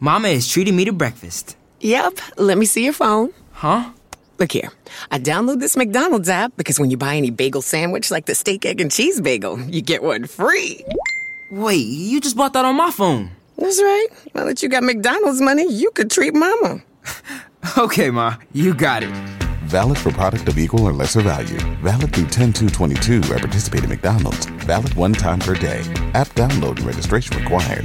Mama is treating me to breakfast. Yep. Let me see your phone. Huh? Look here. I download this McDonald's app because when you buy any bagel sandwich like the steak, egg, and cheese bagel, you get one free. Wait, you just bought that on my phone. That's right. Now that you got McDonald's money, you could treat Mama. Okay, Ma, you got it. Valid for product of equal or lesser value. Valid through 10-2-22 at participating McDonald's. Valid one time per day. App download and registration required.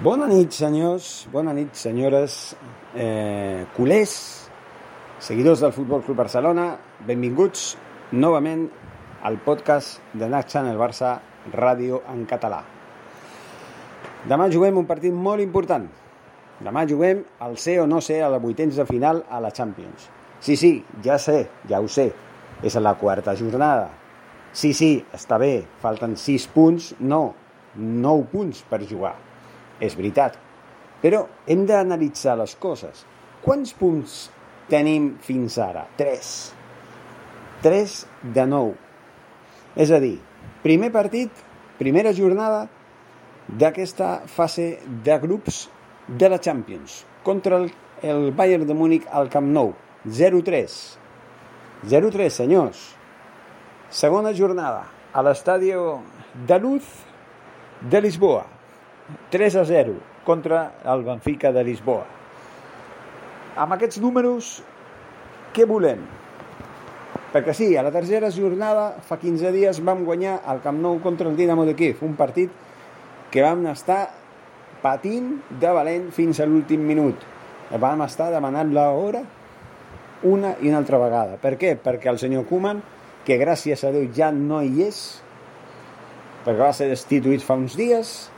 Bona nit, senyors, bona nit, senyores, eh, culers, seguidors del Futbol Club Barcelona, benvinguts novament al podcast de Nacht Channel Barça Ràdio en català. Demà juguem un partit molt important. Demà juguem el ser o no ser a la vuitens de final a la Champions. Sí, sí, ja sé, ja ho sé, és a la quarta jornada. Sí, sí, està bé, falten 6 punts, no, 9 punts per jugar és veritat. Però hem d'analitzar les coses. Quants punts tenim fins ara? 3. 3 de 9. És a dir, primer partit, primera jornada d'aquesta fase de grups de la Champions contra el, el Bayern de Múnich al Camp Nou. 0-3. 0-3, senyors. Segona jornada a l'estadi de Luz de Lisboa. 3 a 0 contra el Benfica de Lisboa. Amb aquests números, què volem? Perquè sí, a la tercera jornada, fa 15 dies, vam guanyar el Camp Nou contra el Dinamo de Kiev, un partit que vam estar patint de valent fins a l'últim minut. Vam estar demanant l'hora una i una altra vegada. Per què? Perquè el senyor Koeman, que gràcies a Déu ja no hi és, perquè va ser destituït fa uns dies,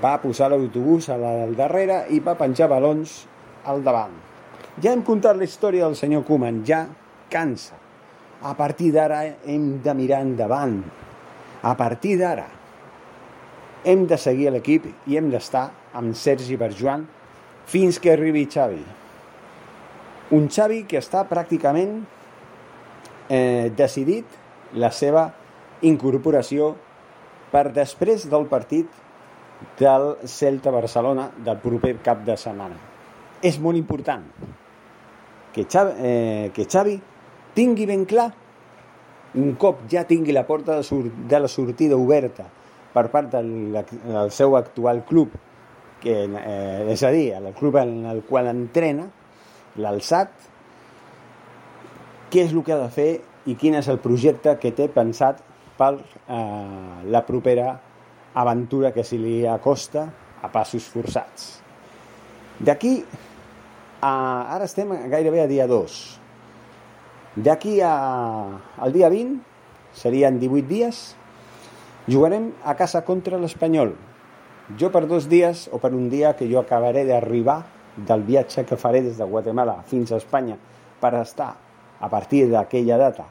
va posar l'autobús a la del darrere i va penjar balons al davant. Ja hem contat la història del senyor Koeman, ja cansa. A partir d'ara hem de mirar endavant. A partir d'ara hem de seguir l'equip i hem d'estar amb Sergi Berjoan fins que arribi Xavi. Un Xavi que està pràcticament eh, decidit la seva incorporació per després del partit del Celta Barcelona del proper cap de setmana. És molt important que Xavi, eh, que Xavi tingui ben clar un cop ja tingui la porta de, de la sortida oberta per part del, del seu actual club, que, eh, és a dir, el club en el qual entrena, l'Alçat, què és el que ha de fer i quin és el projecte que té pensat per eh, la propera aventura que se li acosta a passos forçats. D'aquí, a, ara estem gairebé a dia 2. D'aquí al dia 20, serien 18 dies, jugarem a casa contra l'Espanyol. Jo per dos dies, o per un dia que jo acabaré d'arribar del viatge que faré des de Guatemala fins a Espanya per estar a partir d'aquella data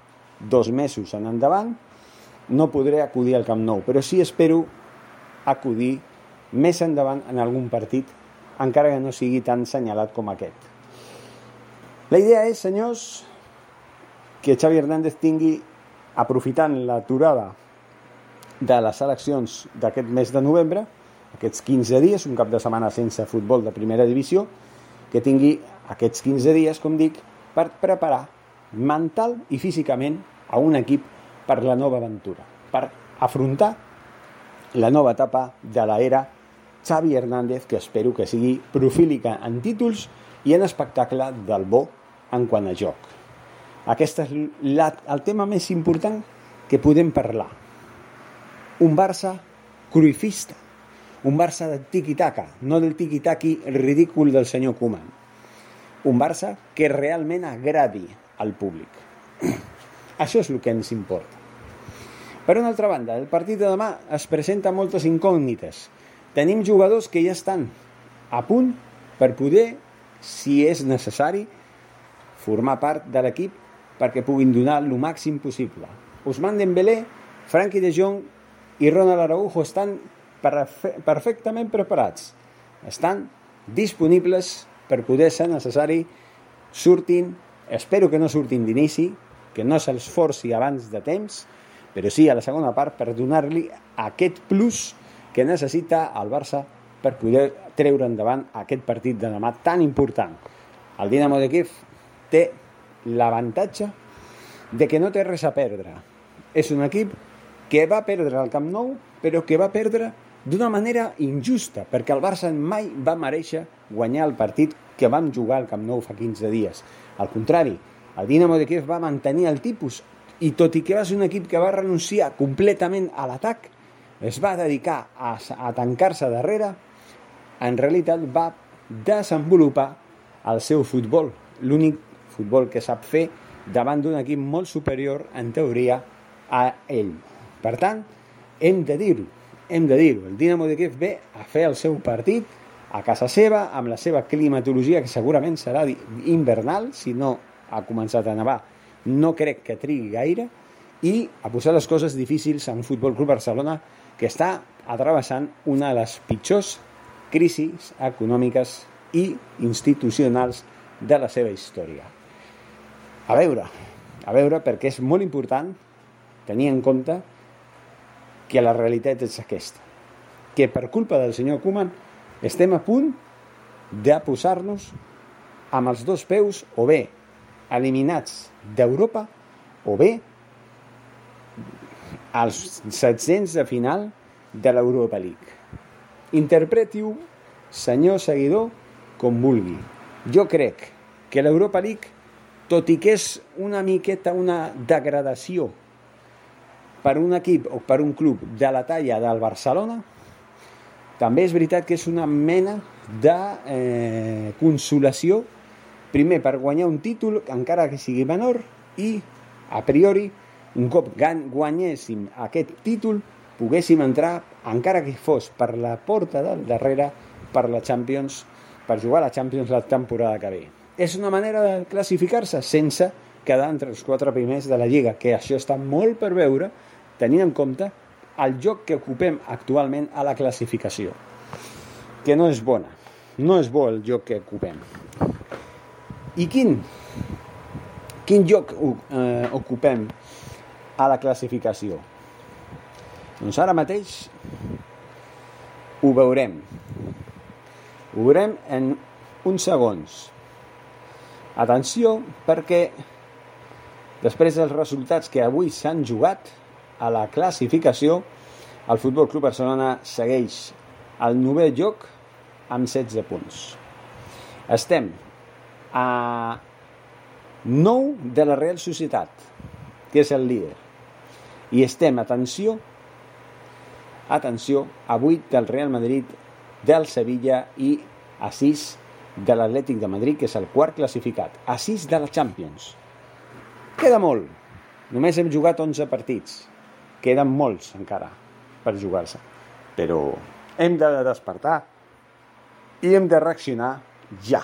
dos mesos en endavant, no podré acudir al Camp Nou, però sí espero acudir més endavant en algun partit, encara que no sigui tan senyalat com aquest. La idea és, senyors, que Xavi Hernández tingui, aprofitant l'aturada de les eleccions d'aquest mes de novembre, aquests 15 dies, un cap de setmana sense futbol de primera divisió, que tingui aquests 15 dies, com dic, per preparar mental i físicament a un equip per la nova aventura, per afrontar la nova etapa de l'era Xavi Hernández, que espero que sigui profílica en títols i en espectacle del bo en quant a joc. Aquest és la, el tema més important que podem parlar. Un Barça cruifista, un Barça de tiqui-taca, no del tiqui-taqui ridícul del senyor Koeman. Un Barça que realment agradi al públic. Això és el que ens importa. Per una altra banda, el partit de demà es presenta moltes incògnites. Tenim jugadors que ja estan a punt per poder, si és necessari, formar part de l'equip perquè puguin donar el màxim possible. Ousmane Dembélé, Frankie de Jong i Ronald Araujo estan perfectament preparats. Estan disponibles per poder ser necessari surtin, espero que no surtin d'inici, que no se'ls forci abans de temps, però sí a la segona part per donar-li aquest plus que necessita el Barça per poder treure endavant aquest partit de demà tan important. El Dinamo de Kiev té l'avantatge de que no té res a perdre. És un equip que va perdre al Camp Nou, però que va perdre d'una manera injusta, perquè el Barça mai va mereixer guanyar el partit que vam jugar al Camp Nou fa 15 dies. Al contrari, el Dinamo de Kiev va mantenir el tipus i tot i que va ser un equip que va renunciar completament a l'atac, es va dedicar a, a tancar-se darrere, en realitat va desenvolupar el seu futbol, l'únic futbol que sap fer davant d'un equip molt superior, en teoria, a ell. Per tant, hem de dir-ho, hem de dir-ho, el Dinamo de Kiev ve a fer el seu partit a casa seva, amb la seva climatologia, que segurament serà invernal, si no ha començat a nevar, no crec que trigui gaire, i a posar les coses difícils en Futbol Club Barcelona, que està atrevessant una de les pitjors crisis econòmiques i institucionals de la seva història. A veure, a veure, perquè és molt important tenir en compte que la realitat és aquesta. Que per culpa del senyor Koeman estem a punt de posar-nos amb els dos peus o bé eliminats d'Europa o bé als setzents de final de l'Europa League. Interpreti-ho, senyor seguidor, com vulgui. Jo crec que l'Europa League, tot i que és una miqueta una degradació per un equip o per un club de la talla del Barcelona, també és veritat que és una mena de eh, consolació, primer per guanyar un títol, encara que sigui menor, i a priori, un cop guanyéssim aquest títol, poguéssim entrar, encara que fos per la porta del darrere, per la Champions, per jugar a la Champions la temporada que ve. És una manera de classificar-se sense quedar entre els quatre primers de la Lliga, que això està molt per veure, tenint en compte el joc que ocupem actualment a la classificació, que no és bona, no és bo el joc que ocupem. I quin, quin joc eh, ocupem a la classificació? Doncs ara mateix ho veurem. Ho veurem en uns segons. Atenció, perquè després dels resultats que avui s'han jugat, a la classificació, el Futbol Club Barcelona segueix al novè lloc amb 16 punts. Estem a 9 de la Real Societat, que és el líder. I estem, atenció, atenció, a 8 del Real Madrid, del Sevilla i a 6 de l'Atlètic de Madrid, que és el quart classificat. A 6 de la Champions. Queda molt. Només hem jugat 11 partits. Queden molts encara per jugar-se. Però hem de despertar i hem de reaccionar ja.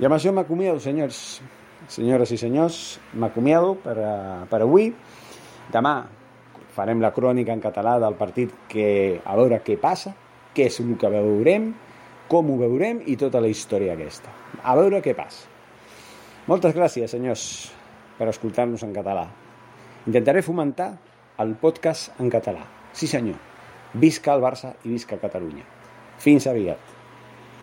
I amb això m'acomiado, senyors, senyores i senyors, m'acomiado per, uh, per avui. Demà farem la crònica en català del partit que a veure què passa, què és el que veurem, com ho veurem i tota la història aquesta. A veure què passa. Moltes gràcies, senyors, per escoltar-nos en català. Intentaré fomentar el podcast en català. Sí senyor, visca el Barça i visca Catalunya. Fins aviat.